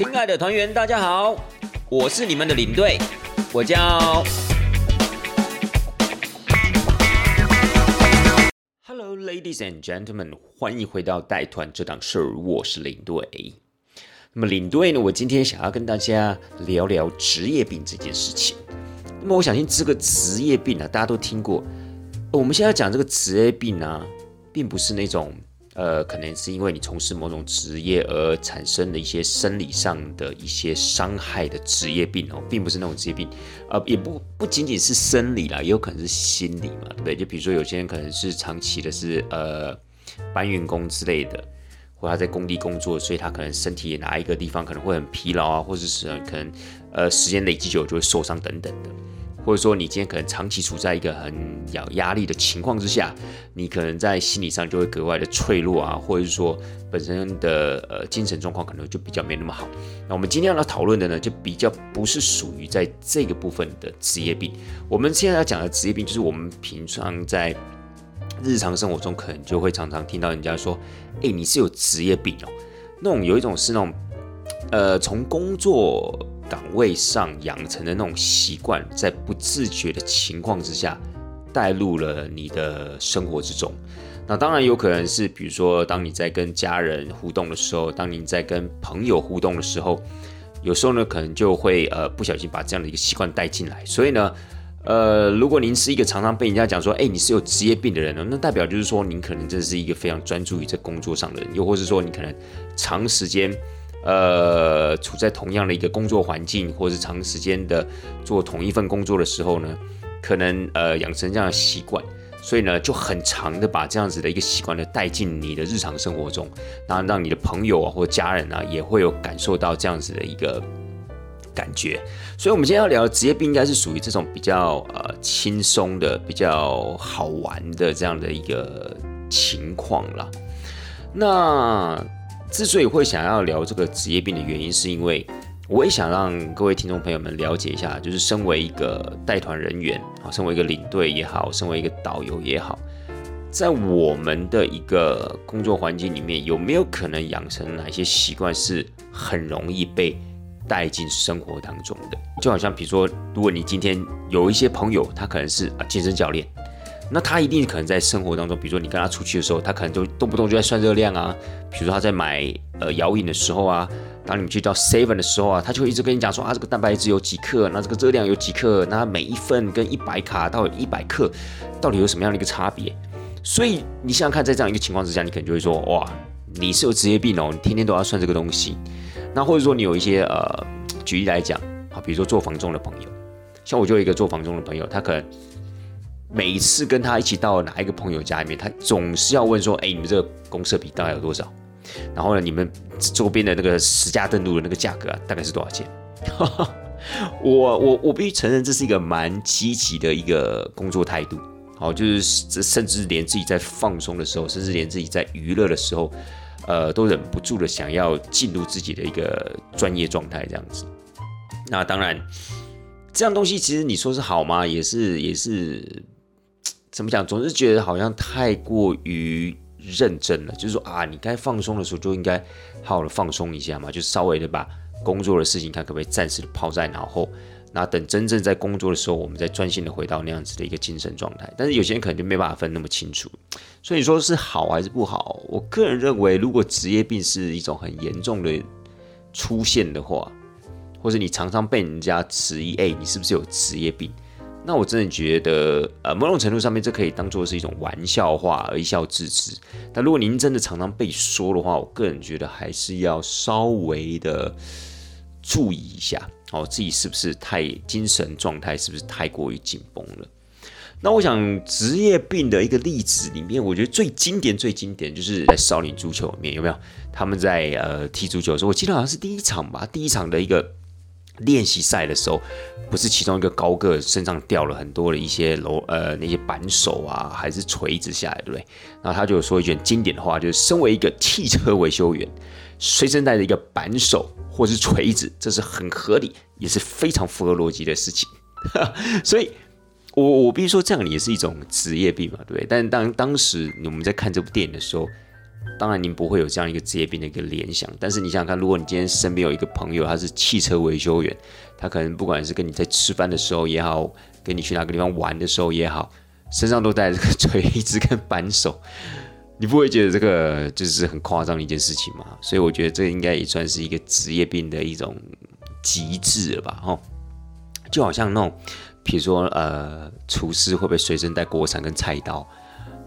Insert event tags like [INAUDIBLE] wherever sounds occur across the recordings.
亲爱的团员，大家好，我是你们的领队，我叫。Hello, ladies and gentlemen，欢迎回到带团这档事儿，我是领队。那么领队呢，我今天想要跟大家聊聊职业病这件事情。那么我相信这个职业病啊，大家都听过。我们现在讲这个职业病啊，并不是那种。呃，可能是因为你从事某种职业而产生的一些生理上的一些伤害的职业病哦，并不是那种职业病，呃，也不不仅仅是生理啦，也有可能是心理嘛，对不对？就比如说有些人可能是长期的是呃搬运工之类的，或他在工地工作，所以他可能身体哪一个地方可能会很疲劳啊，或者是可能呃时间累积久就会受伤等等的。或者说你今天可能长期处在一个很有压力的情况之下，你可能在心理上就会格外的脆弱啊，或者是说本身的呃精神状况可能就比较没那么好。那我们今天要讨论的呢，就比较不是属于在这个部分的职业病。我们现在要讲的职业病，就是我们平常在日常生活中可能就会常常听到人家说：“哎，你是有职业病哦。”那种有一种是那种呃从工作。岗位上养成的那种习惯，在不自觉的情况之下，带入了你的生活之中。那当然有可能是，比如说，当你在跟家人互动的时候，当你在跟朋友互动的时候，有时候呢，可能就会呃不小心把这样的一个习惯带进来。所以呢，呃，如果您是一个常常被人家讲说，哎，你是有职业病的人呢，那代表就是说，您可能真的是一个非常专注于在工作上的人，又或是说，你可能长时间。呃，处在同样的一个工作环境，或是长时间的做同一份工作的时候呢，可能呃养成这样的习惯，所以呢就很长的把这样子的一个习惯呢带进你的日常生活中，那让你的朋友啊或家人啊也会有感受到这样子的一个感觉。所以，我们今天要聊的职业病，应该是属于这种比较呃轻松的、比较好玩的这样的一个情况了。那。之所以会想要聊这个职业病的原因，是因为我也想让各位听众朋友们了解一下，就是身为一个带团人员啊，身为一个领队也好，身为一个导游也好，在我们的一个工作环境里面，有没有可能养成哪些习惯是很容易被带进生活当中的？就好像比如说，如果你今天有一些朋友，他可能是啊健身教练。那他一定可能在生活当中，比如说你跟他出去的时候，他可能就动不动就在算热量啊。比如说他在买呃摇饮的时候啊，当你们去到 Seven 的时候啊，他就会一直跟你讲说啊，这个蛋白质有几克，那这个热量有几克，那每一份跟一百卡到一百克到底有什么样的一个差别？所以你想想看，在这样一个情况之下，你可能就会说哇，你是有职业病哦，你天天都要算这个东西。那或者说你有一些呃，举例来讲，好，比如说做房中的朋友，像我就有一个做房中的朋友，他可能。每次跟他一起到哪一个朋友家里面，他总是要问说：“哎，你们这个公社比大概有多少？然后呢，你们周边的那个实价登录的那个价格啊，大概是多少钱？” [LAUGHS] 我我我必须承认，这是一个蛮积极的一个工作态度。好，就是甚至连自己在放松的时候，甚至连自己在娱乐的时候，呃，都忍不住的想要进入自己的一个专业状态这样子。那当然，这样东西其实你说是好吗？也是也是。怎么讲？总是觉得好像太过于认真了。就是说啊，你该放松的时候就应该好好的放松一下嘛，就稍微的把工作的事情看可不可以暂时的抛在脑后。那等真正在工作的时候，我们再专心的回到那样子的一个精神状态。但是有些人可能就没办法分那么清楚。所以说是好还是不好？我个人认为，如果职业病是一种很严重的出现的话，或者你常常被人家质疑，哎，你是不是有职业病？那我真的觉得，呃，某种程度上面，这可以当做是一种玩笑话而一笑置之。但如果您真的常常被说的话，我个人觉得还是要稍微的注意一下，哦，自己是不是太精神状态是不是太过于紧绷了？那我想职业病的一个例子里面，我觉得最经典、最经典就是在少林足球里面有没有？他们在呃踢足球的时候，我记得好像是第一场吧，第一场的一个。练习赛的时候，不是其中一个高个身上掉了很多的一些楼呃那些扳手啊，还是锤子下来，对不对？然后他就说一句经典的话，就是身为一个汽车维修员，随身带着一个扳手或是锤子，这是很合理，也是非常符合逻辑的事情。[LAUGHS] 所以，我我必须说，这样也是一种职业病嘛，对不对？但当当时我们在看这部电影的时候，当然您不会有这样一个职业病的一个联想。但是你想想看，如果你今天身边有一个朋友，他是汽车维修员，他可能不管是跟你在吃饭的时候也好，跟你去哪个地方玩的时候也好，身上都带这个锤子跟扳手，你不会觉得这个就是很夸张的一件事情吗？所以我觉得这应该也算是一个职业病的一种极致了吧？哈，就好像那种，比如说呃，厨师会不会随身带锅铲跟菜刀？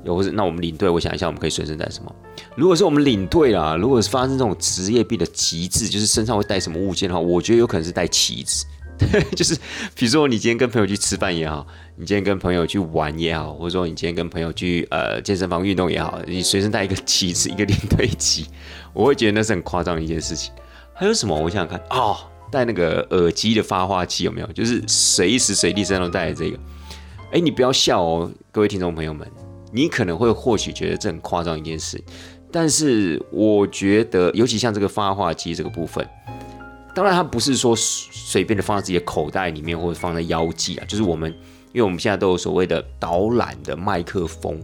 又或是那我们领队，我想一下，我们可以随身带什么？如果是我们领队啦，如果是发生这种职业病的极致，就是身上会带什么物件的话，我觉得有可能是带旗子。[LAUGHS] 就是比如说你今天跟朋友去吃饭也好，你今天跟朋友去玩也好，或者说你今天跟朋友去呃健身房运动也好，你随身带一个旗子，一个领队旗，[LAUGHS] 我会觉得那是很夸张的一件事情。还有什么？我想想看哦，带那个耳机的发话器有没有？就是随时随地身上都带着这个。哎，你不要笑哦，各位听众朋友们。你可能会或许觉得这很夸张一件事，但是我觉得，尤其像这个发话机这个部分，当然它不是说随便的放在自己的口袋里面或者放在腰际啊，就是我们，因为我们现在都有所谓的导览的麦克风，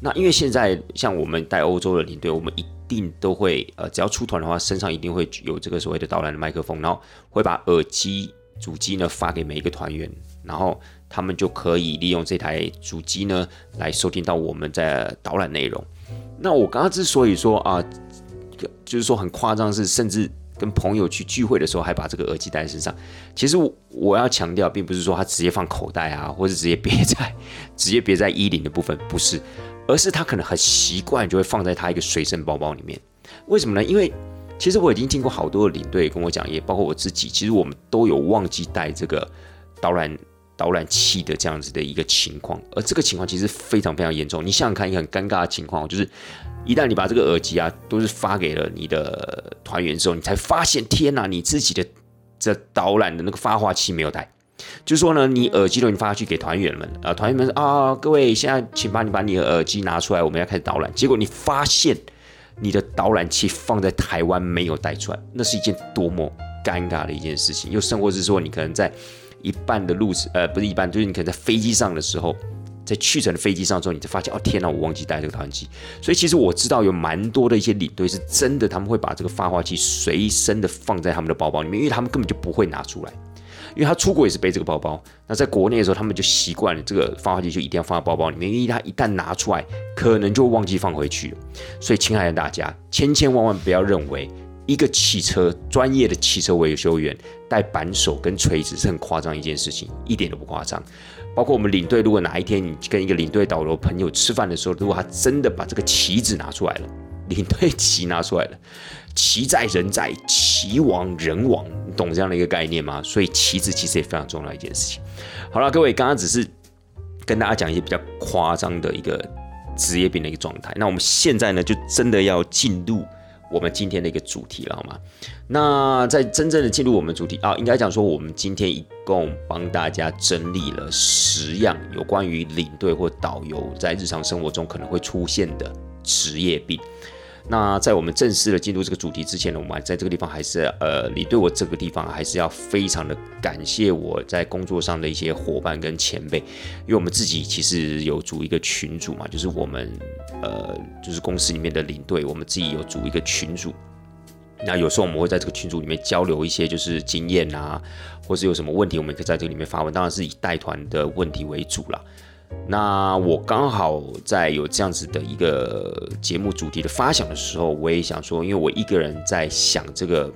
那因为现在像我们带欧洲的领队，我们一定都会呃，只要出团的话，身上一定会有这个所谓的导览的麦克风，然后会把耳机主机呢发给每一个团员，然后。他们就可以利用这台主机呢，来收听到我们在导览内容。那我刚刚之所以说啊，就是说很夸张，是甚至跟朋友去聚会的时候还把这个耳机带在身上。其实我要强调，并不是说他直接放口袋啊，或是直接别在直接别在衣领的部分，不是，而是他可能很习惯就会放在他一个随身包包里面。为什么呢？因为其实我已经听过好多的领队跟我讲，也包括我自己，其实我们都有忘记带这个导览。导览器的这样子的一个情况，而这个情况其实非常非常严重。你想想看，一个很尴尬的情况，就是一旦你把这个耳机啊，都是发给了你的团员之后，你才发现，天哪，你自己的这导览的那个发话器没有带。就是说呢，你耳机都已经发去给团员们，啊，团员们说啊，各位现在请把你把你的耳机拿出来，我们要开始导览。结果你发现你的导览器放在台湾没有带出来，那是一件多么尴尬的一件事情。又甚或是说，你可能在一半的路程，呃，不是一半，就是你可能在飞机上的时候，在去程的飞机上之后，你才发现，哦，天哪，我忘记带这个导览器。所以其实我知道有蛮多的一些领队是真的，他们会把这个发话器随身的放在他们的包包里面，因为他们根本就不会拿出来，因为他出国也是背这个包包。那在国内的时候，他们就习惯了这个发话器就一定要放在包包里面，因为他一旦拿出来，可能就忘记放回去了。所以，亲爱的大家，千千万万不要认为。一个汽车专业的汽车维修员带扳手跟锤子是很夸张一件事情，一点都不夸张。包括我们领队，如果哪一天你跟一个领队导游朋友吃饭的时候，如果他真的把这个旗子拿出来了，领队旗拿出来了，旗在人在，旗亡人亡，你懂这样的一个概念吗？所以旗子其实也非常重要一件事情。好了，各位，刚刚只是跟大家讲一些比较夸张的一个职业病的一个状态，那我们现在呢，就真的要进入。我们今天的一个主题了，好吗？那在真正的进入我们主题啊，应该讲说，我们今天一共帮大家整理了十样有关于领队或导游在日常生活中可能会出现的职业病。那在我们正式的进入这个主题之前呢，我们在这个地方还是呃，你对我这个地方还是要非常的感谢我在工作上的一些伙伴跟前辈，因为我们自己其实有组一个群组嘛，就是我们呃，就是公司里面的领队，我们自己有组一个群组。那有时候我们会在这个群组里面交流一些就是经验啊，或是有什么问题，我们可以在这里面发问，当然是以带团的问题为主了。那我刚好在有这样子的一个节目主题的发想的时候，我也想说，因为我一个人在想这个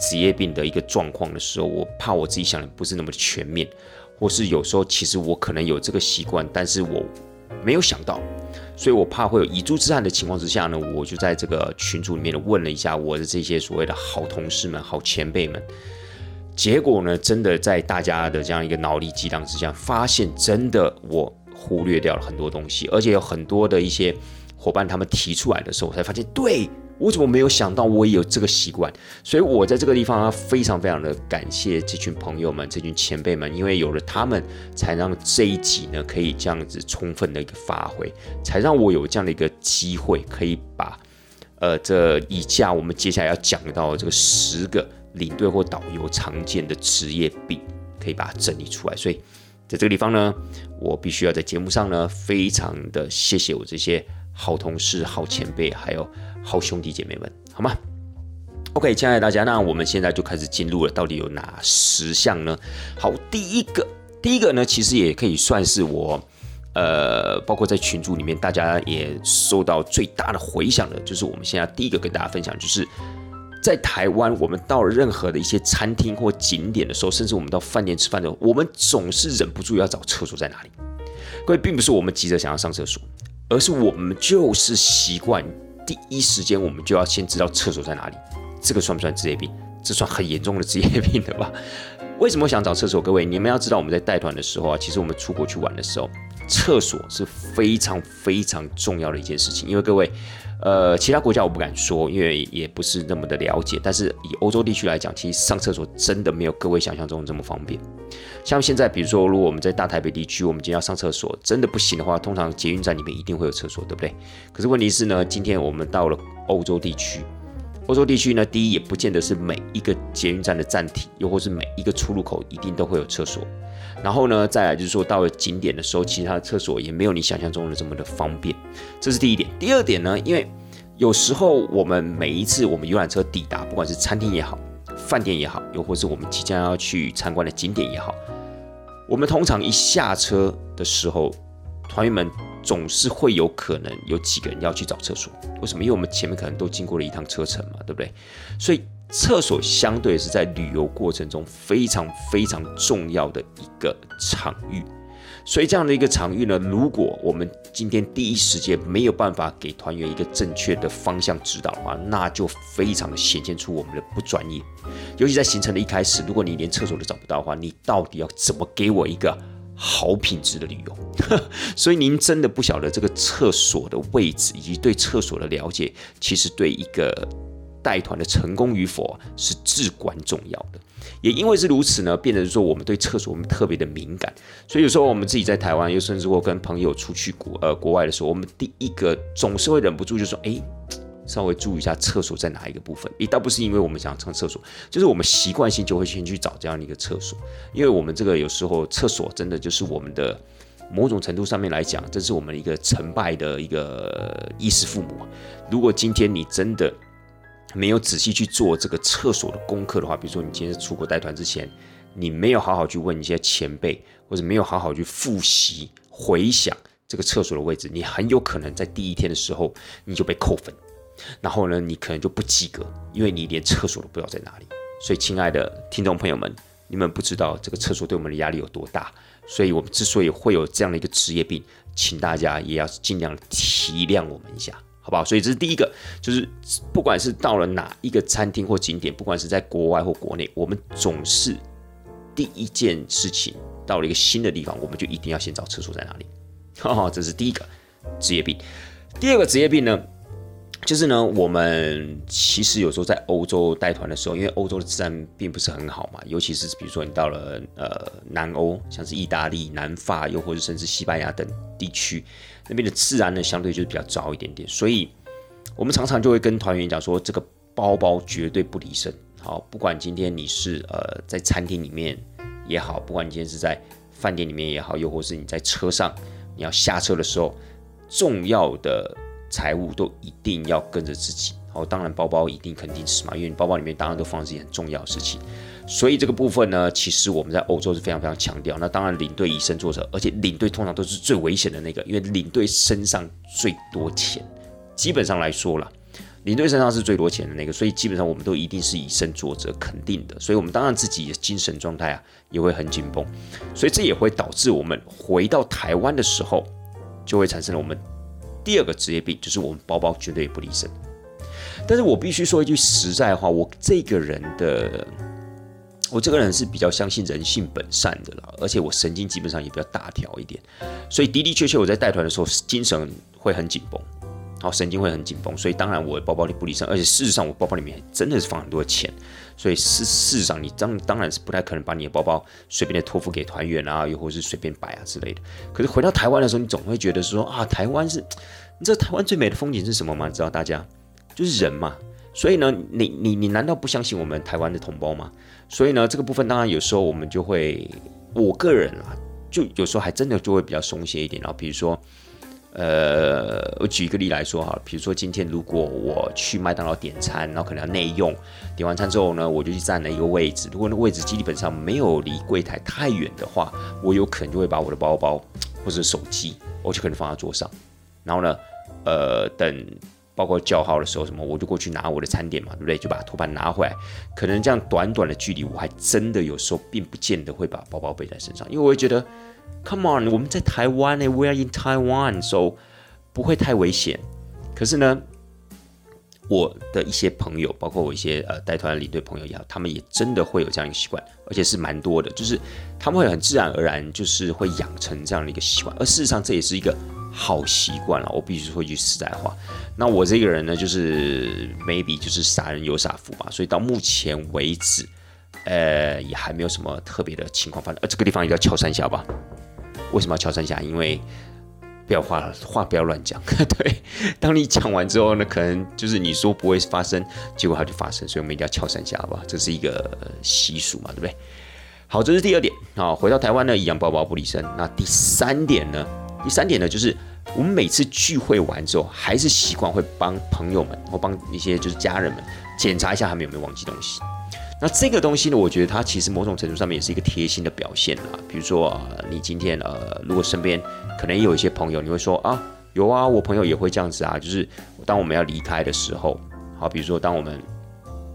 职业病的一个状况的时候，我怕我自己想的不是那么全面，或是有时候其实我可能有这个习惯，但是我没有想到，所以我怕会有遗珠之憾的情况之下呢，我就在这个群组里面问了一下我的这些所谓的好同事们、好前辈们，结果呢，真的在大家的这样一个脑力激荡之下，发现真的我。忽略掉了很多东西，而且有很多的一些伙伴他们提出来的时候，我才发现，对我怎么没有想到我也有这个习惯？所以我在这个地方啊，非常非常的感谢这群朋友们、这群前辈们，因为有了他们，才让这一集呢可以这样子充分的一个发挥，才让我有这样的一个机会，可以把呃这以下我们接下来要讲到这个十个领队或导游常见的职业病，可以把它整理出来。所以在这个地方呢。我必须要在节目上呢，非常的谢谢我这些好同事、好前辈，还有好兄弟姐妹们，好吗？OK，亲爱的大家，那我们现在就开始进入了，到底有哪十项呢？好，第一个，第一个呢，其实也可以算是我，呃，包括在群组里面，大家也受到最大的回响的，就是我们现在第一个跟大家分享，就是在台湾，我们到了任何的一些餐厅或景点的时候，甚至我们到饭店吃饭的时候，我们总是忍不住要找厕所在哪里。各位，并不是我们急着想要上厕所。而是我们就是习惯第一时间我们就要先知道厕所在哪里，这个算不算职业病？这算很严重的职业病了吧？[LAUGHS] 为什么想找厕所？各位，你们要知道我们在带团的时候啊，其实我们出国去玩的时候，厕所是非常非常重要的一件事情，因为各位。呃，其他国家我不敢说，因为也不是那么的了解。但是以欧洲地区来讲，其实上厕所真的没有各位想象中这么方便。像现在，比如说，如果我们在大台北地区，我们今天要上厕所，真的不行的话，通常捷运站里面一定会有厕所，对不对？可是问题是呢，今天我们到了欧洲地区。欧洲地区呢，第一也不见得是每一个捷运站的站体，又或是每一个出入口一定都会有厕所。然后呢，再来就是说到了景点的时候，其他的厕所也没有你想象中的这么的方便。这是第一点。第二点呢，因为有时候我们每一次我们游览车抵达，不管是餐厅也好，饭店也好，又或是我们即将要去参观的景点也好，我们通常一下车的时候，团员们。总是会有可能有几个人要去找厕所，为什么？因为我们前面可能都经过了一趟车程嘛，对不对？所以厕所相对是在旅游过程中非常非常重要的一个场域。所以这样的一个场域呢，如果我们今天第一时间没有办法给团员一个正确的方向指导的话，那就非常的显现出我们的不专业。尤其在行程的一开始，如果你连厕所都找不到的话，你到底要怎么给我一个？好品质的旅游，[LAUGHS] 所以您真的不晓得这个厕所的位置以及对厕所的了解，其实对一个带团的成功与否是至关重要的。也因为是如此呢，变成说我们对厕所我们特别的敏感，所以有时候我们自己在台湾，又甚至或跟朋友出去国呃国外的时候，我们第一个总是会忍不住就说：“哎。”稍微注意一下厕所在哪一个部分，也倒不是因为我们想上厕所，就是我们习惯性就会先去找这样的一个厕所，因为我们这个有时候厕所真的就是我们的某种程度上面来讲，这是我们一个成败的一个衣食父母。如果今天你真的没有仔细去做这个厕所的功课的话，比如说你今天出国带团之前，你没有好好去问一些前辈，或者没有好好去复习回想这个厕所的位置，你很有可能在第一天的时候你就被扣分。然后呢，你可能就不及格，因为你连厕所都不知道在哪里。所以，亲爱的听众朋友们，你们不知道这个厕所对我们的压力有多大。所以我们之所以会有这样的一个职业病，请大家也要尽量体谅我们一下，好不好？所以这是第一个，就是不管是到了哪一个餐厅或景点，不管是在国外或国内，我们总是第一件事情到了一个新的地方，我们就一定要先找厕所在哪里。哈哈，这是第一个职业病。第二个职业病呢？就是呢，我们其实有时候在欧洲带团的时候，因为欧洲的治安并不是很好嘛，尤其是比如说你到了呃南欧，像是意大利、南法，又或者甚至西班牙等地区，那边的治安呢相对就是比较糟一点点，所以我们常常就会跟团员讲说，这个包包绝对不离身。好，不管今天你是呃在餐厅里面也好，不管你今天是在饭店里面也好，又或是你在车上，你要下车的时候，重要的。财物都一定要跟着自己，哦，当然包包一定肯定是嘛，因为你包包里面当然都放一些很重要的事情，所以这个部分呢，其实我们在欧洲是非常非常强调。那当然领队以身作则，而且领队通常都是最危险的那个，因为领队身上最多钱，基本上来说了，领队身上是最多钱的那个，所以基本上我们都一定是以身作则，肯定的。所以我们当然自己的精神状态啊也会很紧绷，所以这也会导致我们回到台湾的时候，就会产生了我们。第二个职业病就是我们包包绝对不离身，但是我必须说一句实在话，我这个人的，我这个人是比较相信人性本善的啦，而且我神经基本上也比较大条一点，所以的的确确我在带团的时候精神会很紧绷，好神经会很紧绷，所以当然我的包包里不离身，而且事实上我包包里面真的是放很多钱。所以事事实上，你当当然是不太可能把你的包包随便的托付给团员啊，又或是随便摆啊之类的。可是回到台湾的时候，你总会觉得说啊，台湾是，你知道台湾最美的风景是什么吗？知道大家就是人嘛。所以呢，你你你难道不相信我们台湾的同胞吗？所以呢，这个部分当然有时候我们就会，我个人啊，就有时候还真的就会比较松懈一点。然后比如说，呃，我举一个例来说哈，比如说今天如果我去麦当劳点餐，然后可能要内用，点完餐之后呢，我就去占了一个位置。如果那位置基本上没有离柜台太远的话，我有可能就会把我的包包或者手机，我就可能放在桌上。然后呢，呃，等包括叫号的时候什么，我就过去拿我的餐点嘛，对不对？就把托盘拿回来。可能这样短短的距离，我还真的有时候并不见得会把包包背在身上，因为我会觉得。Come on，我们在台湾呢，We are in Taiwan，so 不会太危险。可是呢，我的一些朋友，包括我一些呃带团领队朋友也好，他们也真的会有这样一个习惯，而且是蛮多的，就是他们会很自然而然，就是会养成这样的一个习惯。而事实上，这也是一个好习惯了。我必须说一句实在话，那我这个人呢，就是 maybe 就是傻人有傻福嘛，所以到目前为止，呃，也还没有什么特别的情况发生。呃，这个地方一定要敲三下吧。为什么要敲三下？因为不要话话不要乱讲。[LAUGHS] 对，当你讲完之后呢，可能就是你说不会发生，结果它就发生，所以我们一定要敲三下，好不好？这是一个习俗嘛，对不对？好，这是第二点。好，回到台湾呢，一样包包不离身。那第三点呢？第三点呢，就是我们每次聚会完之后，还是习惯会帮朋友们或帮一些就是家人们检查一下他们有没有忘记东西。那这个东西呢，我觉得它其实某种程度上面也是一个贴心的表现啊。比如说，你今天呃，如果身边可能也有一些朋友，你会说啊，有啊，我朋友也会这样子啊，就是当我们要离开的时候，好，比如说当我们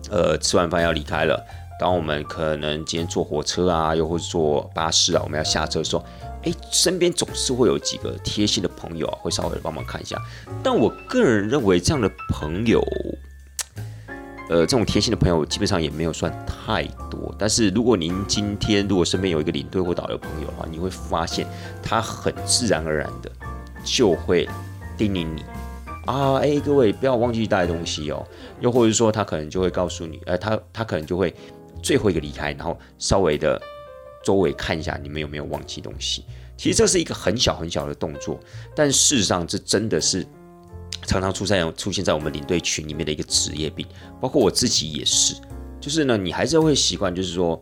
呃吃完饭要离开了，当我们可能今天坐火车啊，又或者坐巴士啊，我们要下车的时候，哎，身边总是会有几个贴心的朋友啊，会稍微帮忙看一下。但我个人认为这样的朋友。呃，这种贴心的朋友基本上也没有算太多。但是如果您今天如果身边有一个领队或导游朋友的话，你会发现他很自然而然的就会叮咛你啊，哎，各位不要忘记带东西哦。又或者说他可能就会告诉你，呃，他他可能就会最后一个离开，然后稍微的周围看一下你们有没有忘记东西。其实这是一个很小很小的动作，但事实上这真的是。常常出现出现在我们领队群里面的一个职业病，包括我自己也是。就是呢，你还是会习惯，就是说，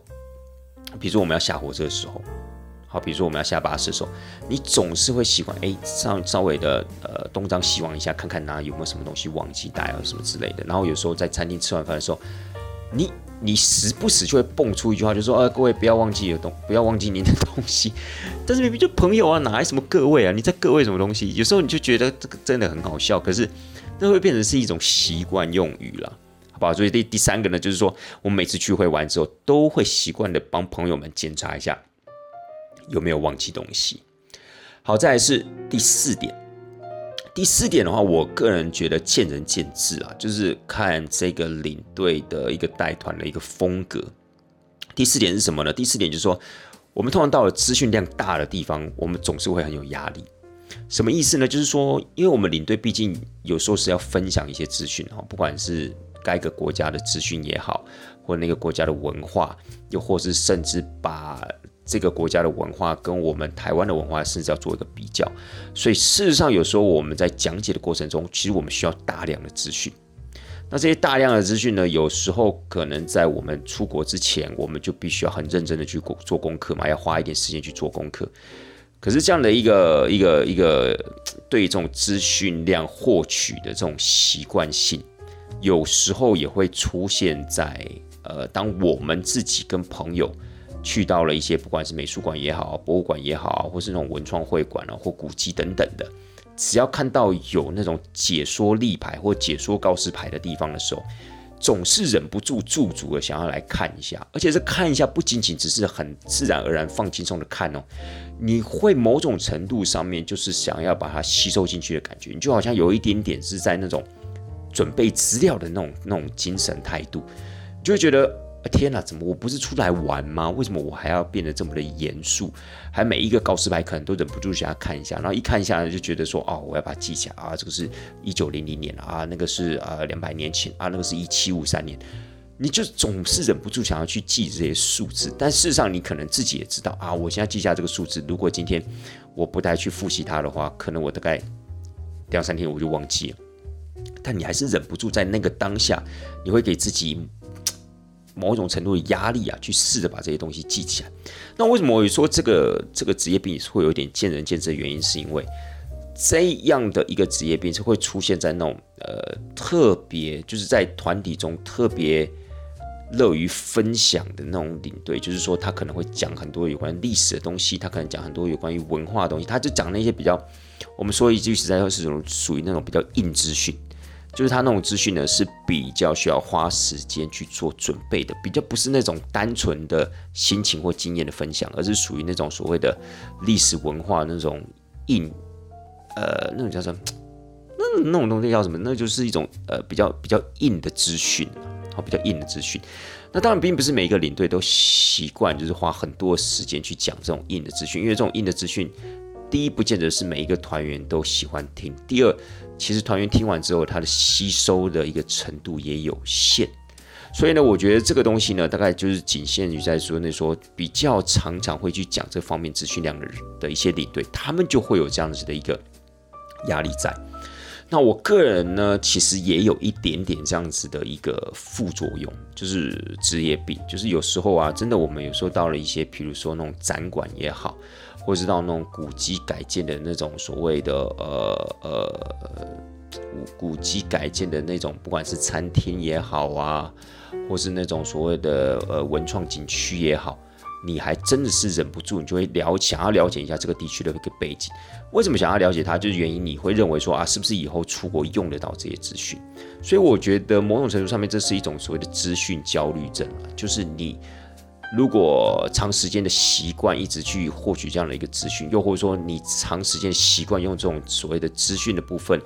比如说我们要下火车的时候，好，比如说我们要下巴士的时候，你总是会习惯，哎，稍稍微的呃东张西望一下，看看哪有没有什么东西忘记带啊什么之类的。然后有时候在餐厅吃完饭的时候，你。你时不时就会蹦出一句话，就说：“呃，各位不要忘记的东，不要忘记您的东西。”但是明明就朋友啊，哪来什么各位啊？你在各位什么东西？有时候你就觉得这个真的很好笑，可是那会变成是一种习惯用语了，好不好？所以第第三个呢，就是说我每次聚会完之后，都会习惯的帮朋友们检查一下有没有忘记东西。好，再来是第四点。第四点的话，我个人觉得见仁见智啊，就是看这个领队的一个带团的一个风格。第四点是什么呢？第四点就是说，我们通常到了资讯量大的地方，我们总是会很有压力。什么意思呢？就是说，因为我们领队毕竟有时候是要分享一些资讯哈，不管是该个国家的资讯也好，或那个国家的文化，又或是甚至把。这个国家的文化跟我们台湾的文化甚至要做一个比较，所以事实上有时候我们在讲解的过程中，其实我们需要大量的资讯。那这些大量的资讯呢，有时候可能在我们出国之前，我们就必须要很认真的去做功课嘛，要花一点时间去做功课。可是这样的一个一个一个对这种资讯量获取的这种习惯性，有时候也会出现在呃，当我们自己跟朋友。去到了一些不管是美术馆也好，博物馆也好，或是那种文创会馆啊，或古迹等等的，只要看到有那种解说立牌或解说告示牌的地方的时候，总是忍不住驻足的想要来看一下。而且这看一下不仅仅只是很自然而然放轻松的看哦，你会某种程度上面就是想要把它吸收进去的感觉，你就好像有一点点是在那种准备资料的那种那种精神态度，就会觉得。天哪，怎么我不是出来玩吗？为什么我还要变得这么的严肃？还每一个告示牌可能都忍不住想要看一下，然后一看一下就觉得说，哦，我要把它记起来啊，这个是一九零零年啊，那个是呃两百年前啊，那个是一七五三年，你就总是忍不住想要去记这些数字。但事实上，你可能自己也知道啊，我现在记下这个数字，如果今天我不再去复习它的话，可能我大概两三天我就忘记了。但你还是忍不住在那个当下，你会给自己。某一种程度的压力啊，去试着把这些东西记起来。那为什么我说这个这个职业病会有点见仁见智的原因，是因为这样的一个职业病是会出现在那种呃特别就是在团体中特别乐于分享的那种领队，就是说他可能会讲很多有关历史的东西，他可能讲很多有关于文化的东西，他就讲那些比较我们说一句实在话是属于那种比较硬资讯。就是他那种资讯呢，是比较需要花时间去做准备的，比较不是那种单纯的心情或经验的分享，而是属于那种所谓的历史文化那种硬，呃，那种叫什么？那那种东西叫什么？那就是一种呃比较比较硬的资讯，好，比较硬的资讯。那当然并不是每一个领队都习惯，就是花很多时间去讲这种硬的资讯，因为这种硬的资讯。第一，不见得是每一个团员都喜欢听；第二，其实团员听完之后，他的吸收的一个程度也有限。所以呢，我觉得这个东西呢，大概就是仅限于在说那说比较常常会去讲这方面资讯量的人的一些领队，他们就会有这样子的一个压力在。那我个人呢，其实也有一点点这样子的一个副作用，就是职业病，就是有时候啊，真的我们有时候到了一些，比如说那种展馆也好。或是到那种古迹改建的那种所谓的呃呃古古迹改建的那种，不管是餐厅也好啊，或是那种所谓的呃文创景区也好，你还真的是忍不住，你就会了想要了解一下这个地区的一个背景。为什么想要了解它？就是原因你会认为说啊，是不是以后出国用得到这些资讯？所以我觉得某种程度上面，这是一种所谓的资讯焦虑症就是你。如果长时间的习惯一直去获取这样的一个资讯，又或者说你长时间习惯用这种所谓的资讯的部分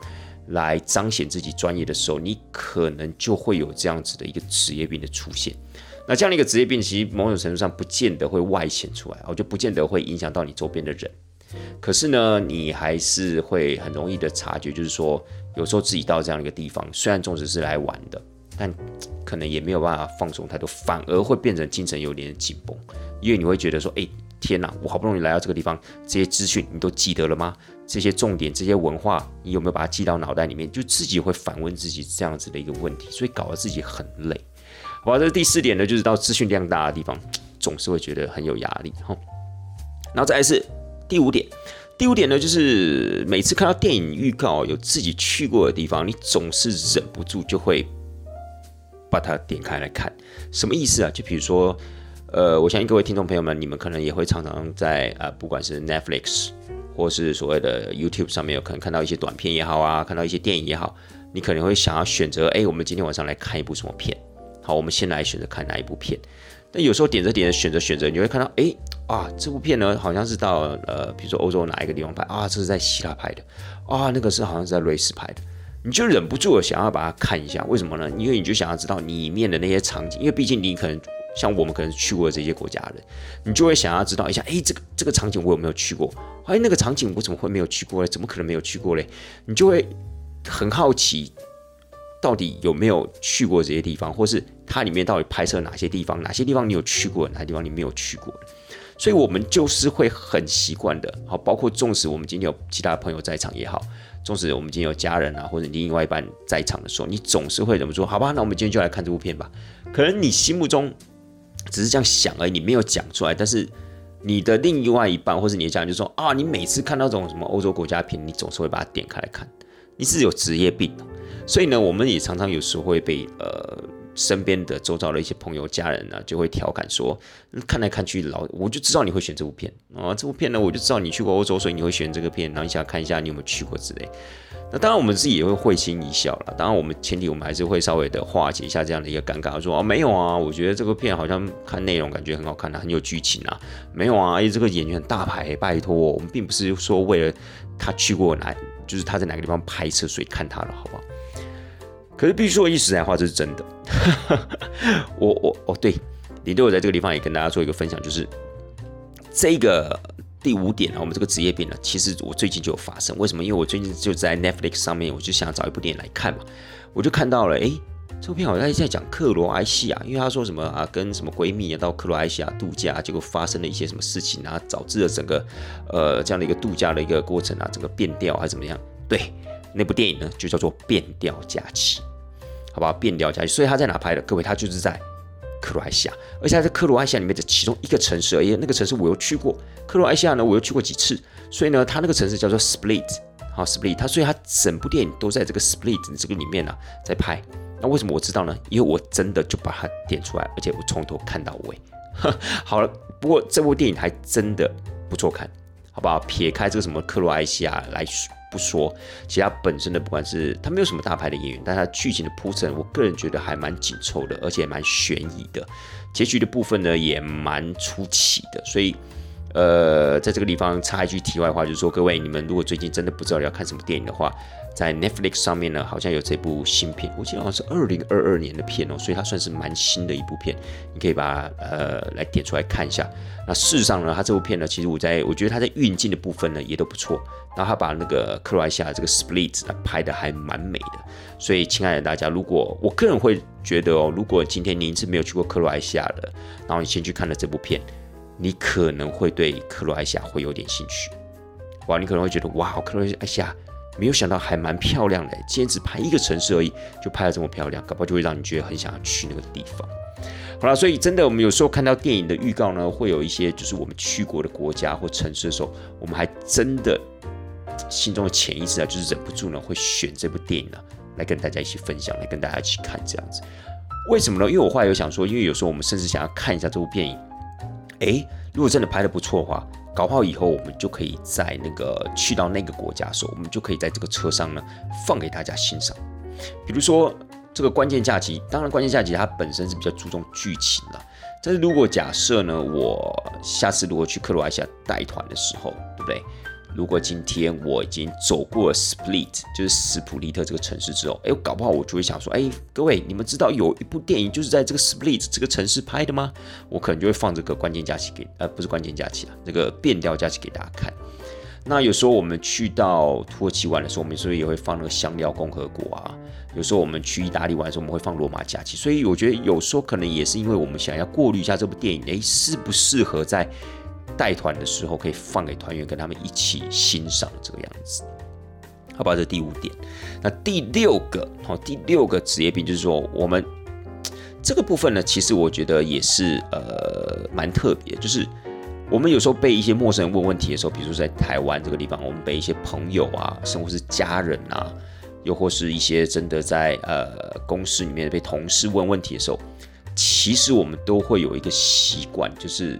来彰显自己专业的时候，你可能就会有这样子的一个职业病的出现。那这样的一个职业病，其实某种程度上不见得会外显出来，我就不见得会影响到你周边的人。可是呢，你还是会很容易的察觉，就是说有时候自己到这样一个地方，虽然总只是来玩的。但可能也没有办法放松太多，反而会变成精神有点紧绷，因为你会觉得说，哎，天哪，我好不容易来到这个地方，这些资讯你都记得了吗？这些重点、这些文化，你有没有把它记到脑袋里面？就自己会反问自己这样子的一个问题，所以搞得自己很累。好吧，这是第四点呢，就是到资讯量大的地方，总是会觉得很有压力。哈，然后再来是第五点，第五点呢，就是每次看到电影预告有自己去过的地方，你总是忍不住就会。把它点开来看，什么意思啊？就比如说，呃，我相信各位听众朋友们，你们可能也会常常在啊，不管是 Netflix 或是所谓的 YouTube 上面，有可能看到一些短片也好啊，看到一些电影也好，你可能会想要选择，哎，我们今天晚上来看一部什么片？好，我们先来选择看哪一部片。但有时候点着点着选择选择，你会看到，哎，啊，这部片呢，好像是到呃，比如说欧洲哪一个地方拍啊，这是在希腊拍的，啊，那个是好像是在瑞士拍的。你就忍不住想要把它看一下，为什么呢？因为你就想要知道里面的那些场景，因为毕竟你可能像我们可能去过这些国家的，你就会想要知道一下，哎，这个这个场景我有没有去过？哎，那个场景我怎么会没有去过嘞？怎么可能没有去过嘞？你就会很好奇，到底有没有去过这些地方，或是它里面到底拍摄哪些地方？哪些地方你有去过？哪些地方你没有去过？所以我们就是会很习惯的，好，包括纵使我们今天有其他朋友在场也好。纵使我们今天有家人啊，或者你另外一半在场的时候，你总是会怎么说，好吧，那我们今天就来看这部片吧。可能你心目中只是这样想而已，你没有讲出来。但是你的另外一半或者你的家人就说啊，你每次看到这种什么欧洲国家片，你总是会把它点开来看。你是有职业病的，所以呢，我们也常常有时候会被呃。身边的周遭的一些朋友、家人呢，就会调侃说：“看来看去老，我就知道你会选这部片啊，这部片呢，我就知道你去过欧洲，所以你会选这个片，然后你想看一下你有没有去过之类。”那当然，我们自己也会会心一笑了。当然，我们前提我们还是会稍微的化解一下这样的一个尴尬，说：“啊，没有啊，我觉得这个片好像看内容感觉很好看啊，很有剧情啊。”没有啊，哎，这个演员很大牌，拜托，我们并不是说为了他去过哪，就是他在哪个地方拍摄，所以看他了，好不好？可是必须说一句实在话，这是真的。[LAUGHS] 我我哦，对，李队，我在这个地方也跟大家做一个分享，就是这个第五点啊，我们这个职业病呢，其实我最近就有发生。为什么？因为我最近就在 Netflix 上面，我就想找一部电影来看嘛，我就看到了，哎，这部片好像在讲克罗埃西亚，因为他说什么啊，跟什么闺蜜啊到克罗埃西亚度假，结果发生了一些什么事情啊，导致了整个呃这样的一个度假的一个过程啊，整个变调还是怎么样？对。那部电影呢，就叫做《变调假期》，好不好？变调假期，所以他在哪拍的？各位，他就是在克罗埃西亚，而且他在克罗埃西亚里面的其中一个城市而已。那个城市我又去过，克罗埃西亚呢我又去过几次，所以呢，它那个城市叫做 Split，好 Split，它所以它整部电影都在这个 Split 这个里面呢在拍。那为什么我知道呢？因为我真的就把它点出来，而且我从头看到尾。[LAUGHS] 好了，不过这部电影还真的不错看，好不好？撇开这个什么克罗埃西亚来不说，其他本身的不管是他没有什么大牌的演员，但他剧情的铺陈，我个人觉得还蛮紧凑的，而且蛮悬疑的。结局的部分呢，也蛮出奇的。所以，呃，在这个地方插一句题外话，就是说，各位你们如果最近真的不知道要看什么电影的话，在 Netflix 上面呢，好像有这部新片，我记得好像是二零二二年的片哦，所以它算是蛮新的一部片，你可以把呃来点出来看一下。那事实上呢，它这部片呢，其实我在我觉得它在运镜的部分呢也都不错，然后它把那个克罗埃西亚这个 Split 拍的还蛮美的。所以，亲爱的大家，如果我个人会觉得哦，如果今天您是没有去过克罗埃西亚的，然后你先去看了这部片，你可能会对克罗埃西亚会有点兴趣。哇，你可能会觉得哇，克罗埃西亚。没有想到还蛮漂亮的，今天只拍一个城市而已，就拍的这么漂亮，搞不好就会让你觉得很想要去那个地方。好了，所以真的，我们有时候看到电影的预告呢，会有一些就是我们去过的国家或城市的时候，我们还真的心中的潜意识啊，就是忍不住呢，会选这部电影呢，来跟大家一起分享，来跟大家一起看这样子。为什么呢？因为我后来有想说，因为有时候我们甚至想要看一下这部电影，诶，如果真的拍的不错的话。搞不好以后，我们就可以在那个去到那个国家的时候，我们就可以在这个车上呢放给大家欣赏。比如说这个关键假期，当然关键假期它本身是比较注重剧情了。但是如果假设呢，我下次如果去克罗埃西亚带团的时候，对不对？如果今天我已经走过 Split，就是斯普利特这个城市之后，哎，搞不好我就会想说，哎，各位，你们知道有一部电影就是在这个 Split 这个城市拍的吗？我可能就会放这个关键假期给，呃，不是关键假期啊，这个变调假期给大家看。那有时候我们去到土耳其玩的时候，我们是不是也会放那个香料共和国啊。有时候我们去意大利玩的时候，我们会放罗马假期。所以我觉得有时候可能也是因为我们想要过滤一下这部电影，哎，适不适合在。带团的时候可以放给团员跟他们一起欣赏这个样子，好吧？这第五点。那第六个，好，第六个职业病就是说，我们这个部分呢，其实我觉得也是呃蛮特别，就是我们有时候被一些陌生人问问题的时候，比如说在台湾这个地方，我们被一些朋友啊，甚至是家人啊，又或是一些真的在呃公司里面被同事问问题的时候，其实我们都会有一个习惯，就是。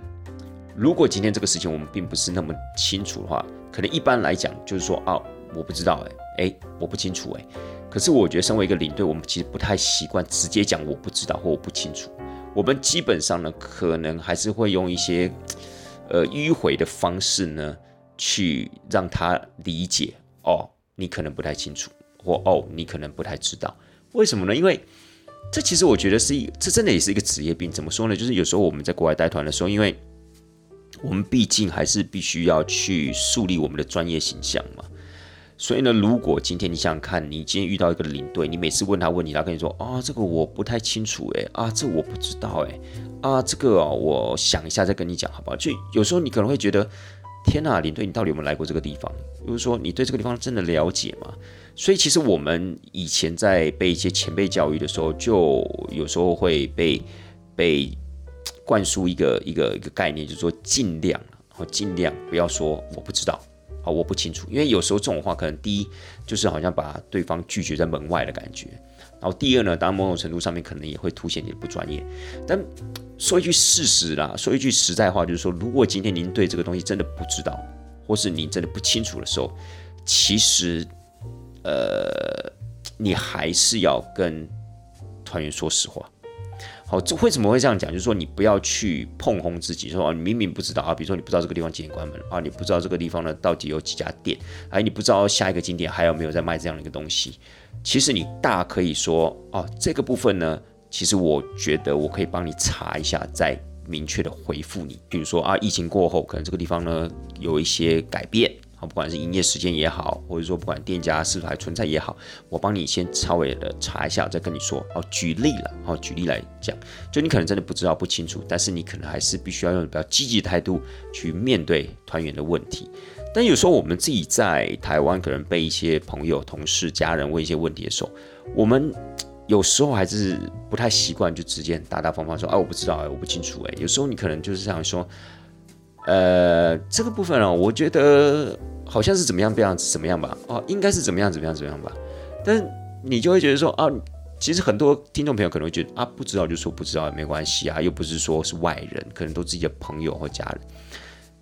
如果今天这个事情我们并不是那么清楚的话，可能一般来讲就是说啊，我不知道，哎，哎，我不清楚，哎。可是我觉得身为一个领队，我们其实不太习惯直接讲我不知道或我不清楚。我们基本上呢，可能还是会用一些呃迂回的方式呢，去让他理解哦，你可能不太清楚，或哦，你可能不太知道。为什么呢？因为这其实我觉得是一，这真的也是一个职业病。怎么说呢？就是有时候我们在国外带团的时候，因为我们毕竟还是必须要去树立我们的专业形象嘛，所以呢，如果今天你想想看，你今天遇到一个领队，你每次问他问题，他跟你说啊，这个我不太清楚，诶，啊，这我不知道，诶，啊，这个，我想一下再跟你讲，好不好？就有时候你可能会觉得，天呐，领队，你到底有没有来过这个地方？就是说，你对这个地方真的了解吗？所以其实我们以前在被一些前辈教育的时候，就有时候会被被。灌输一个一个一个概念，就是说尽量，好尽量不要说我不知道，好我不清楚，因为有时候这种话可能第一就是好像把对方拒绝在门外的感觉，然后第二呢，当然某种程度上面可能也会凸显你的不专业。但说一句事实啦，[LAUGHS] 说一句实在话，就是说，如果今天您对这个东西真的不知道，或是你真的不清楚的时候，其实，呃，你还是要跟团员说实话。好，这为什么会这样讲？就是说，你不要去碰轰自己，说你明明不知道啊，比如说你不知道这个地方几点关门啊，你不知道这个地方呢到底有几家店，哎，你不知道下一个景点还有没有在卖这样的一个东西。其实你大可以说，哦，这个部分呢，其实我觉得我可以帮你查一下，再明确的回复你。比如说啊，疫情过后，可能这个地方呢有一些改变。不管是营业时间也好，或者说不管店家是否还存在也好，我帮你先稍微的查一下，再跟你说。哦，举例了，哦，举例来讲，就你可能真的不知道不清楚，但是你可能还是必须要用比较积极的态度去面对团员的问题。但有时候我们自己在台湾，可能被一些朋友、同事、家人问一些问题的时候，我们有时候还是不太习惯，就直接大大方方说啊，我不知道哎，我不清楚哎。有时候你可能就是想说，呃，这个部分啊，我觉得好像是怎么样，这样怎么样吧？哦，应该是怎么样，怎么样，怎么样吧？但是你就会觉得说啊，其实很多听众朋友可能会觉得啊，不知道就说不知道也没关系啊，又不是说是外人，可能都自己的朋友或家人。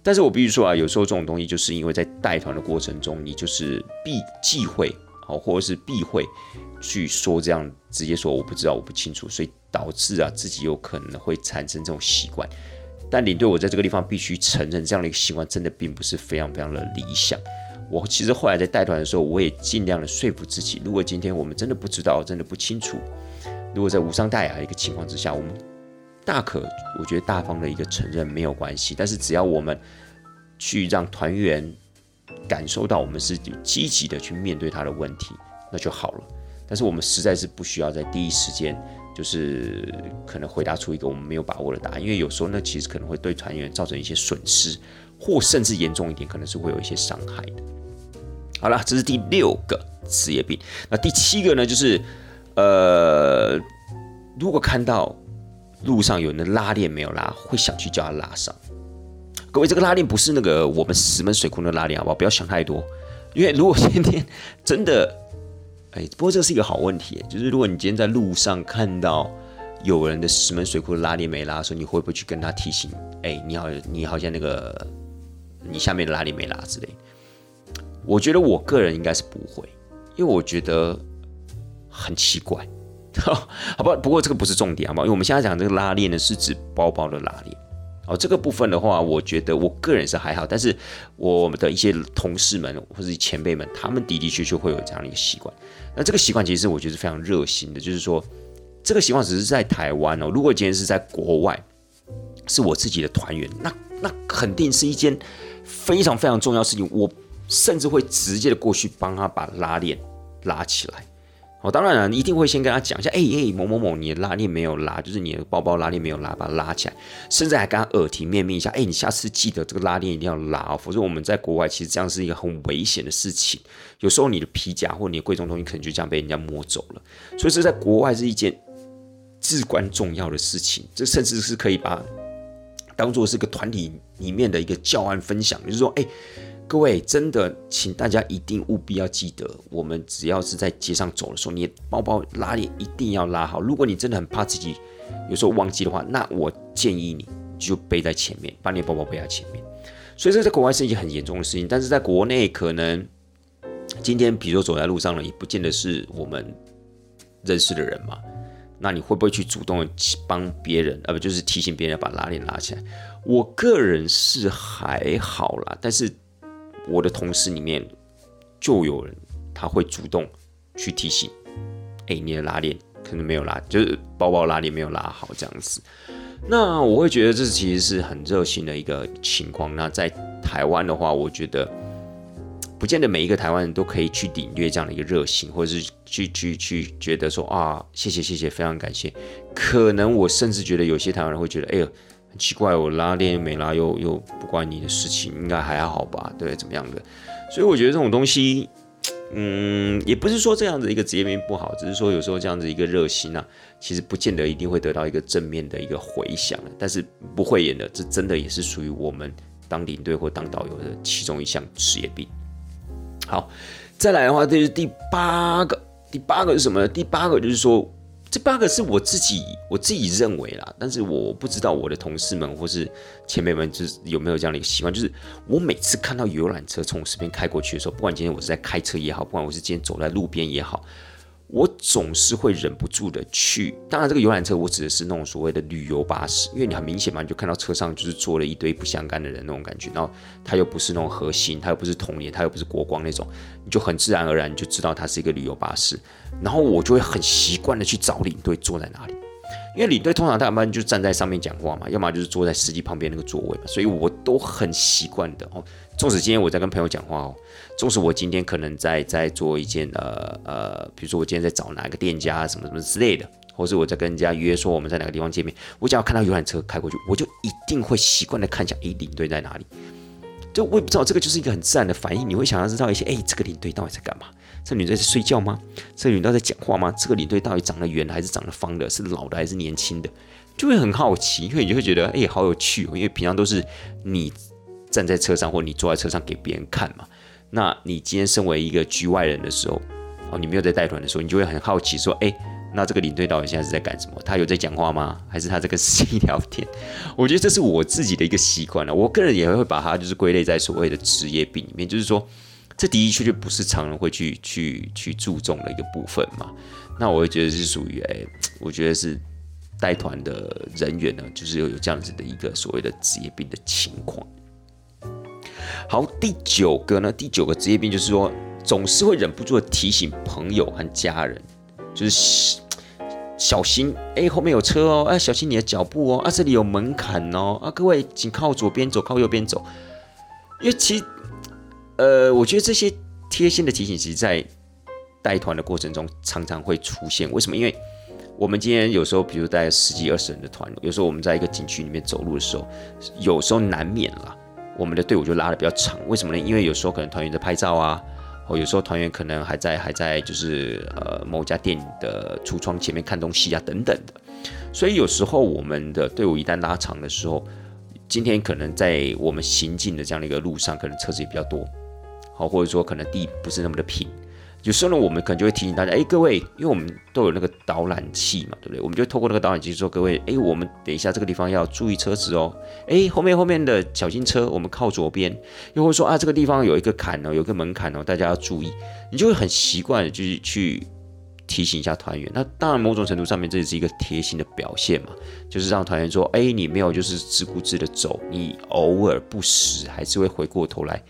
但是我必须说啊，有时候这种东西就是因为在带团的过程中，你就是避忌讳。好，或者是避讳去说这样直接说我不知道我不清楚，所以导致啊自己有可能会产生这种习惯。但领队我在这个地方必须承认，这样的一个习惯真的并不是非常非常的理想。我其实后来在带团的时候，我也尽量的说服自己，如果今天我们真的不知道，真的不清楚，如果在无伤大雅的一个情况之下，我们大可我觉得大方的一个承认没有关系。但是只要我们去让团员。感受到我们是积极的去面对他的问题，那就好了。但是我们实在是不需要在第一时间就是可能回答出一个我们没有把握的答案，因为有时候呢，其实可能会对团员造成一些损失，或甚至严重一点，可能是会有一些伤害的。好了，这是第六个职业病。那第七个呢，就是呃，如果看到路上有人拉链没有拉，会想去叫他拉上。各位，这个拉链不是那个我们石门水库的拉链，好不好？不要想太多。因为如果今天真的，哎，不过这是一个好问题，就是如果你今天在路上看到有人的石门水库的拉链没拉的时候，你会不会去跟他提醒？哎，你好，你好像那个你下面的拉链没拉之类。我觉得我个人应该是不会，因为我觉得很奇怪。[LAUGHS] 好吧，不过这个不是重点，好不好？因为我们现在讲这个拉链呢，是指包包的拉链。哦，这个部分的话，我觉得我个人是还好，但是我们的一些同事们或者前辈们，他们的的确确会有这样的一个习惯。那这个习惯其实我觉得是非常热心的，就是说这个习惯只是在台湾哦。如果今天是在国外，是我自己的团员，那那肯定是一件非常非常重要事情。我甚至会直接的过去帮他把拉链拉起来。哦，当然了，你一定会先跟他讲一下，哎哎，某某某，你的拉链没有拉，就是你的包包拉链没有拉，把它拉起来，甚至还跟他耳提面命一下，哎，你下次记得这个拉链一定要拉哦，否则我们在国外其实这样是一个很危险的事情，有时候你的皮夹或你的贵重东西可能就这样被人家摸走了，所以这在国外是一件至关重要的事情，这甚至是可以把当做是个团体里面的一个教案分享，就是说，哎。各位，真的，请大家一定务必要记得，我们只要是在街上走的时候，你包包拉链一定要拉好。如果你真的很怕自己有时候忘记的话，那我建议你就背在前面，把你的包包背在前面。所以这在国外是一件很严重的事情，但是在国内可能今天，比如说走在路上了，也不见得是我们认识的人嘛。那你会不会去主动帮别人，呃，不就是提醒别人把拉链拉起来？我个人是还好啦，但是。我的同事里面就有人，他会主动去提醒，哎，你的拉链可能没有拉，就是包包拉链没有拉好这样子。那我会觉得这其实是很热心的一个情况。那在台湾的话，我觉得不见得每一个台湾人都可以去领略这样的一个热心，或者是去去去觉得说啊，谢谢谢谢，非常感谢。可能我甚至觉得有些台湾人会觉得，哎呦。很奇怪，我拉链没拉，又又不关你的事情，应该还好吧？对，怎么样的？所以我觉得这种东西，嗯，也不是说这样子一个职业病不好，只是说有时候这样子一个热心啊，其实不见得一定会得到一个正面的一个回响。但是不会演的，这真的也是属于我们当领队或当导游的其中一项职业病。好，再来的话，这是第八个，第八个是什么呢？第八个就是说。这八个是我自己我自己认为啦，但是我不知道我的同事们或是前辈们就是有没有这样的一个习惯，就是我每次看到游览车从我身边开过去的时候，不管今天我是在开车也好，不管我是今天走在路边也好。我总是会忍不住的去，当然这个游览车我指的是那种所谓的旅游巴士，因为你很明显嘛，你就看到车上就是坐了一堆不相干的人那种感觉，然后他又不是那种核心，他又不是童年，他又不是国光那种，你就很自然而然你就知道它是一个旅游巴士，然后我就会很习惯的去找领队坐在哪里。因为领队通常他们就站在上面讲话嘛，要么就是坐在司机旁边那个座位嘛，所以我都很习惯的哦。纵使今天我在跟朋友讲话哦，纵使我今天可能在在做一件呃呃，比如说我今天在找哪个店家什么什么之类的，或是我在跟人家约说我们在哪个地方见面，我只要看到游览车开过去，我就一定会习惯的看一下，哎，领队在哪里？就我也不知道，这个就是一个很自然的反应，你会想要知道一些，哎，这个领队到底在干嘛？这领队在睡觉吗？这领队在讲话吗？这个领队到底长得圆还是长得方的？是老的还是年轻的？就会很好奇，因为你就会觉得，哎，好有趣哦。因为平常都是你站在车上，或你坐在车上给别人看嘛。那你今天身为一个局外人的时候，哦，你没有在带团的时候，你就会很好奇，说，哎，那这个领队到底现在是在干什么？他有在讲话吗？还是他在跟司机聊天？[LAUGHS] 我觉得这是我自己的一个习惯了。我个人也会把它就是归类在所谓的职业病里面，就是说，这的确就不是常人会去去去注重的一个部分嘛。那我会觉得是属于，哎，我觉得是带团的人员呢，就是有有这样子的一个所谓的职业病的情况。好，第九个呢？第九个职业病就是说，总是会忍不住的提醒朋友和家人，就是 [SNIFFS] 小心，哎，后面有车哦，哎，小心你的脚步哦，啊，这里有门槛哦，啊，各位请靠左边走，靠右边走。因为其实，呃，我觉得这些贴心的提醒，其实在带团的过程中常常会出现。为什么？因为我们今天有时候，比如带十几二十人的团，有时候我们在一个景区里面走路的时候，有时候难免了。我们的队伍就拉的比较长，为什么呢？因为有时候可能团员在拍照啊，哦，有时候团员可能还在还在就是呃某家店的橱窗前面看东西啊等等的，所以有时候我们的队伍一旦拉长的时候，今天可能在我们行进的这样的一个路上，可能车子也比较多，好，或者说可能地不是那么的平。有时候呢，我们可能就会提醒大家，哎，各位，因为我们都有那个导览器嘛，对不对？我们就透过那个导览器说，各位，哎，我们等一下这个地方要注意车子哦，哎，后面后面的小心车，我们靠左边，又会说啊，这个地方有一个坎哦，有一个门槛哦，大家要注意。你就会很习惯，就是去提醒一下团员。那当然，某种程度上面，这也是一个贴心的表现嘛，就是让团员说，哎，你没有就是自顾自的走，你偶尔不时还是会回过头来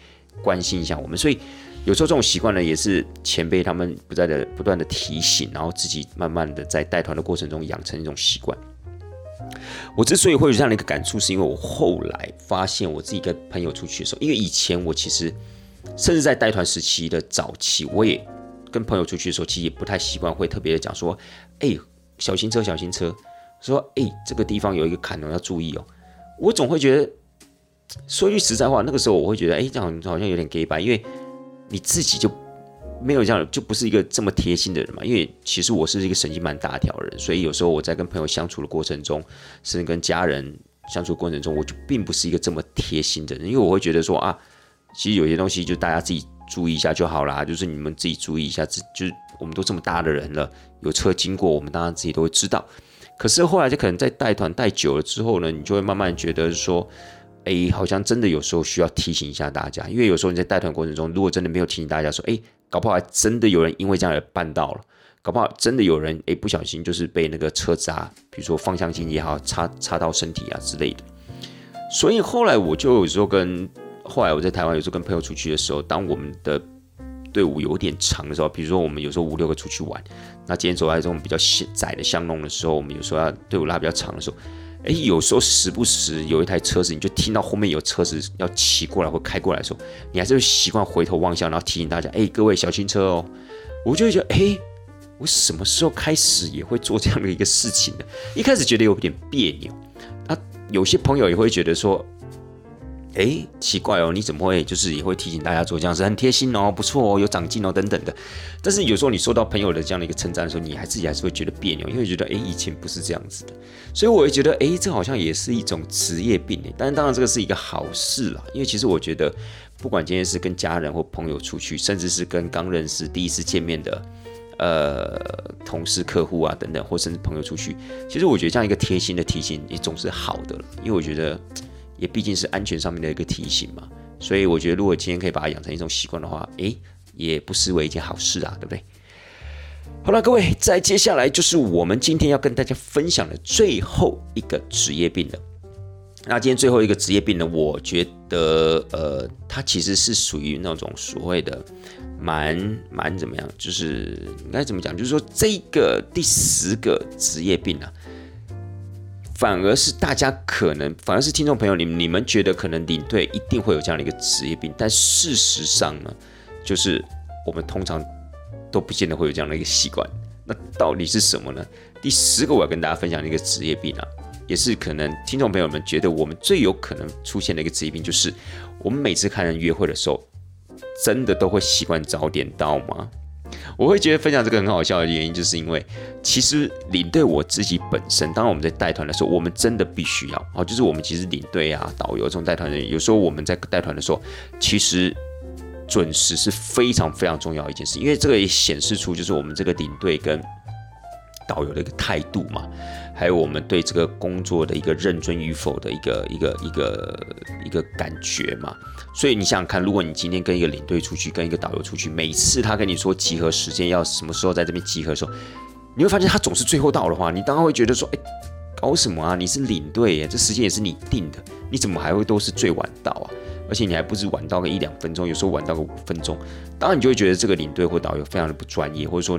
关心一下我们，所以。有时候这种习惯呢，也是前辈他们不在的不断的提醒，然后自己慢慢的在带团的过程中养成一种习惯。我之所以会有这样的一个感触，是因为我后来发现我自己跟朋友出去的时候，因为以前我其实甚至在带团时期的早期，我也跟朋友出去的时候，其实也不太习惯会特别的讲说，哎，小心车，小心车，说，哎，这个地方有一个坎哦，要注意哦。我总会觉得，说句实在话，那个时候我会觉得，哎，这样好像有点 gay 吧，因为。你自己就没有这样，就不是一个这么贴心的人嘛？因为其实我是一个神经蛮大条的人，所以有时候我在跟朋友相处的过程中，甚至跟家人相处过程中，我就并不是一个这么贴心的人。因为我会觉得说啊，其实有些东西就大家自己注意一下就好啦，就是你们自己注意一下，自就是我们都这么大的人了，有车经过，我们当然自己都会知道。可是后来就可能在带团带久了之后呢，你就会慢慢觉得说。哎，好像真的有时候需要提醒一下大家，因为有时候你在带团过程中，如果真的没有提醒大家说，哎，搞不好真的有人因为这样而绊到了，搞不好真的有人哎不小心就是被那个车子啊，比如说方向性也好，插插到身体啊之类的。所以后来我就有时候跟后来我在台湾有时候跟朋友出去的时候，当我们的队伍有点长的时候，比如说我们有时候五六个出去玩，那今天走在这种比较窄的巷弄的时候，我们有时候要队伍拉比较长的时候。哎，有时候时不时有一台车子，你就听到后面有车子要骑过来或开过来的时候，你还是会习惯回头望向，然后提醒大家：哎，各位小心车哦！我就会觉得，哎，我什么时候开始也会做这样的一个事情呢？一开始觉得有点别扭，啊，有些朋友也会觉得说。哎，奇怪哦，你怎么会就是也会提醒大家做这样子，很贴心哦，不错哦，有长进哦，等等的。但是有时候你收到朋友的这样的一个称赞的时候，你还自己还是会觉得别扭，因为觉得哎，以前不是这样子的。所以我会觉得，哎，这好像也是一种职业病诶。但是当然这个是一个好事啦，因为其实我觉得，不管今天是跟家人或朋友出去，甚至是跟刚认识、第一次见面的呃同事、客户啊等等，或甚至朋友出去，其实我觉得这样一个贴心的提醒也总是好的，因为我觉得。也毕竟是安全上面的一个提醒嘛，所以我觉得如果今天可以把它养成一种习惯的话，诶，也不失为一件好事啊，对不对？好了，各位，再接下来就是我们今天要跟大家分享的最后一个职业病了。那今天最后一个职业病呢，我觉得呃，它其实是属于那种所谓的蛮蛮怎么样，就是应该怎么讲？就是说这个第十个职业病啊。反而是大家可能，反而是听众朋友，你你们觉得可能领队一定会有这样的一个职业病，但事实上呢，就是我们通常都不见得会有这样的一个习惯。那到底是什么呢？第十个我要跟大家分享的一个职业病啊，也是可能听众朋友们觉得我们最有可能出现的一个职业病，就是我们每次看人约会的时候，真的都会习惯早点到吗？我会觉得分享这个很好笑的原因，就是因为其实领队我自己本身，当我们在带团的时候，我们真的必须要哦，就是我们其实领队啊、导游这种带团人，有时候我们在带团的时候，其实准时是非常非常重要一件事，因为这个也显示出就是我们这个领队跟导游的一个态度嘛。还有我们对这个工作的一个认真与否的一个一个一个一个感觉嘛，所以你想想看，如果你今天跟一个领队出去，跟一个导游出去，每次他跟你说集合时间要什么时候在这边集合的时候，你会发现他总是最后到的话，你当然会觉得说，哎，搞什么啊？你是领队耶，这时间也是你定的，你怎么还会都是最晚到啊？而且你还不是晚到个一两分钟，有时候晚到个五分钟，当然你就会觉得这个领队或导游非常的不专业，或者说。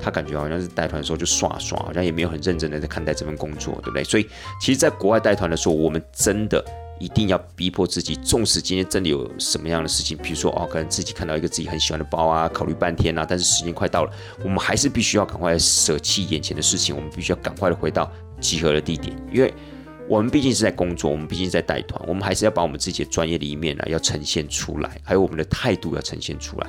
他感觉好像是带团的时候就耍耍，好像也没有很认真的在看待这份工作，对不对？所以，其实，在国外带团的时候，我们真的一定要逼迫自己，纵使今天真的有什么样的事情，比如说哦，可能自己看到一个自己很喜欢的包啊，考虑半天啊，但是时间快到了，我们还是必须要赶快舍弃眼前的事情，我们必须要赶快的回到集合的地点，因为我们毕竟是在工作，我们毕竟在带团，我们还是要把我们自己的专业的一面呢，要呈现出来，还有我们的态度要呈现出来。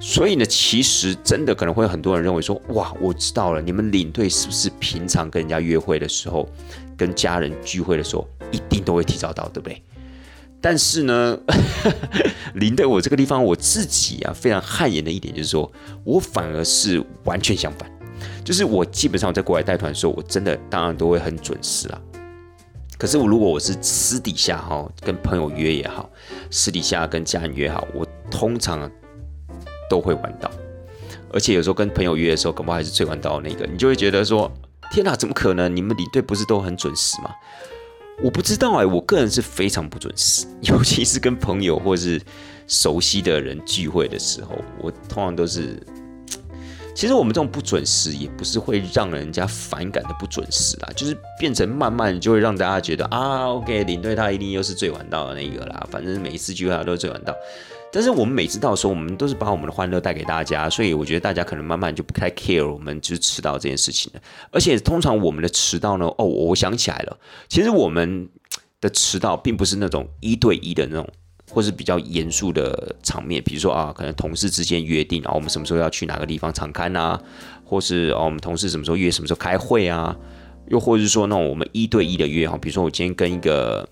所以呢，其实真的可能会有很多人认为说，哇，我知道了，你们领队是不是平常跟人家约会的时候，跟家人聚会的时候，一定都会提早到，对不对？但是呢，[LAUGHS] 领队我这个地方我自己啊，非常汗颜的一点就是说，我反而是完全相反，就是我基本上在国外带团的时候，我真的当然都会很准时啊。可是我如果我是私底下哈，跟朋友约也好，私底下跟家人约好，我通常。都会晚到，而且有时候跟朋友约的时候，恐怕还是最晚到那个，你就会觉得说：天哪，怎么可能？你们领队不是都很准时吗？我不知道哎，我个人是非常不准时，[LAUGHS] 尤其是跟朋友或是熟悉的人聚会的时候，我通常都是。[TSK] 其实我们这种不准时，也不是会让人家反感的不准时啦，就是变成慢慢就会让大家觉得啊，OK，领队他一定又是最晚到的那个啦，反正每一次聚会他都是最晚到。但是我们每次到的时候，我们都是把我们的欢乐带给大家，所以我觉得大家可能慢慢就不太 care 我们就是迟到这件事情了。而且通常我们的迟到呢，哦，我想起来了，其实我们的迟到并不是那种一对一的那种，或是比较严肃的场面，比如说啊，可能同事之间约定，啊我们什么时候要去哪个地方常刊啊，或是哦，我们同事什么时候约什么时候开会啊，又或者是说那种我们一对一的约哈，比如说我今天跟一个。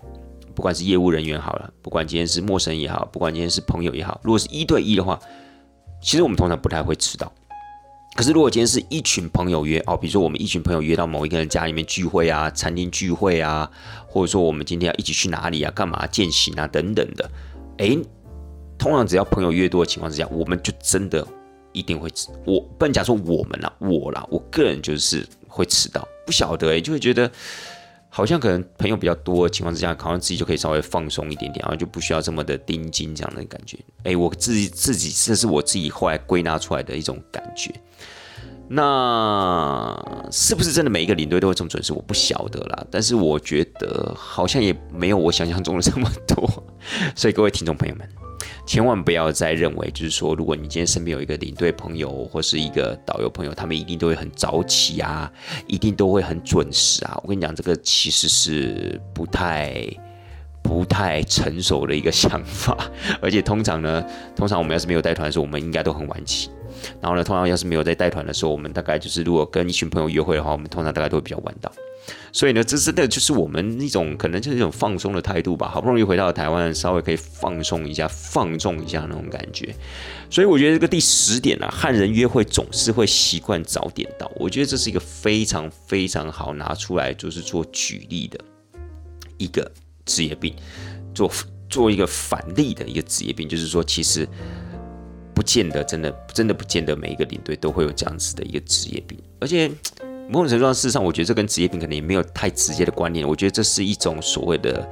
不管是业务人员好了，不管今天是陌生也好，不管今天是朋友也好，如果是一对一的话，其实我们通常不太会迟到。可是如果今天是一群朋友约哦，比如说我们一群朋友约到某一个人家里面聚会啊，餐厅聚会啊，或者说我们今天要一起去哪里啊，干嘛践行啊等等的，诶，通常只要朋友越多的情况之下，我们就真的一定会迟。我不能讲说我们啦，我啦，我个人就是会迟到，不晓得诶，就会觉得。好像可能朋友比较多的情况之下，好像自己就可以稍微放松一点点，然后就不需要这么的盯紧这样的感觉。哎，我自己自己这是我自己后来归纳出来的一种感觉。那是不是真的每一个领队都会这么准时？我不晓得啦。但是我觉得好像也没有我想象中的这么多。所以各位听众朋友们。千万不要再认为，就是说，如果你今天身边有一个领队朋友或是一个导游朋友，他们一定都会很早起啊，一定都会很准时啊。我跟你讲，这个其实是不太、不太成熟的一个想法。[LAUGHS] 而且通常呢，通常我们要是没有带团的时候，我们应该都很晚起。然后呢，通常要是没有在带团的时候，我们大概就是如果跟一群朋友约会的话，我们通常大概都会比较晚到。所以呢，这真的就是我们一种可能就是一种放松的态度吧。好不容易回到台湾，稍微可以放松一下、放纵一下那种感觉。所以我觉得这个第十点啊，汉人约会总是会习惯早点到。我觉得这是一个非常非常好拿出来就是做举例的一个职业病，做做一个反例的一个职业病，就是说其实不见得真的真的不见得每一个领队都会有这样子的一个职业病，而且。[TSK] 某种程度上，事实上，我觉得这跟职业病可能也没有太直接的关联。我觉得这是一种所谓的，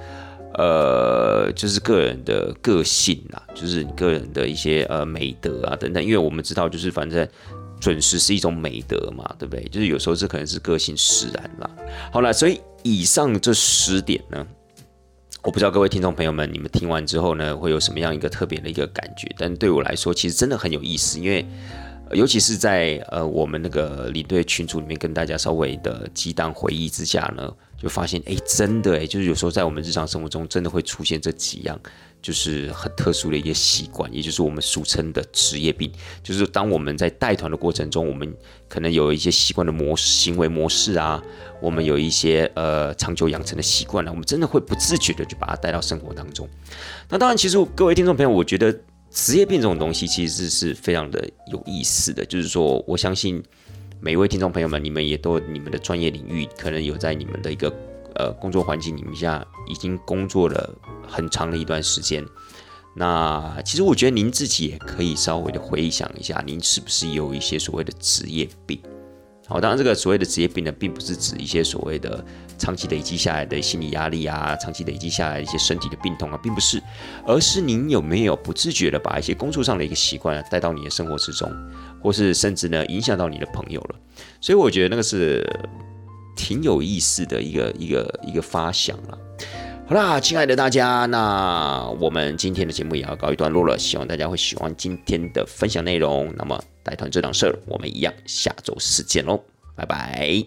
呃，就是个人的个性啊，就是你个人的一些呃美德啊等等。因为我们知道，就是反正准时是一种美德嘛，对不对？就是有时候这可能是个性使然啦。好了，所以以上这十点呢，我不知道各位听众朋友们，你们听完之后呢，会有什么样一个特别的一个感觉？但对我来说，其实真的很有意思，因为。尤其是在呃我们那个领队群组里面跟大家稍微的激荡回忆之下呢，就发现哎，真的哎，就是有时候在我们日常生活中真的会出现这几样。就是很特殊的一些习惯，也就是我们俗称的职业病。就是当我们在带团的过程中，我们可能有一些习惯的模式、行为模式啊，我们有一些呃长久养成的习惯呢，我们真的会不自觉的就把它带到生活当中。那当然，其实各位听众朋友，我觉得职业病这种东西其实是非常的有意思的。就是说，我相信每一位听众朋友们，你们也都你们的专业领域可能有在你们的一个。呃，工作环境你们下已经工作了很长的一段时间，那其实我觉得您自己也可以稍微的回想一下，您是不是有一些所谓的职业病？好，当然这个所谓的职业病呢，并不是指一些所谓的长期累积下来的心理压力啊，长期累积下来一些身体的病痛啊，并不是，而是您有没有不自觉的把一些工作上的一个习惯带到你的生活之中，或是甚至呢影响到你的朋友了？所以我觉得那个是。挺有意思的一个一个一个发想了。好啦，亲爱的大家，那我们今天的节目也要告一段落了，希望大家会喜欢今天的分享内容。那么带团这档事儿我们一样下周四见喽拜拜。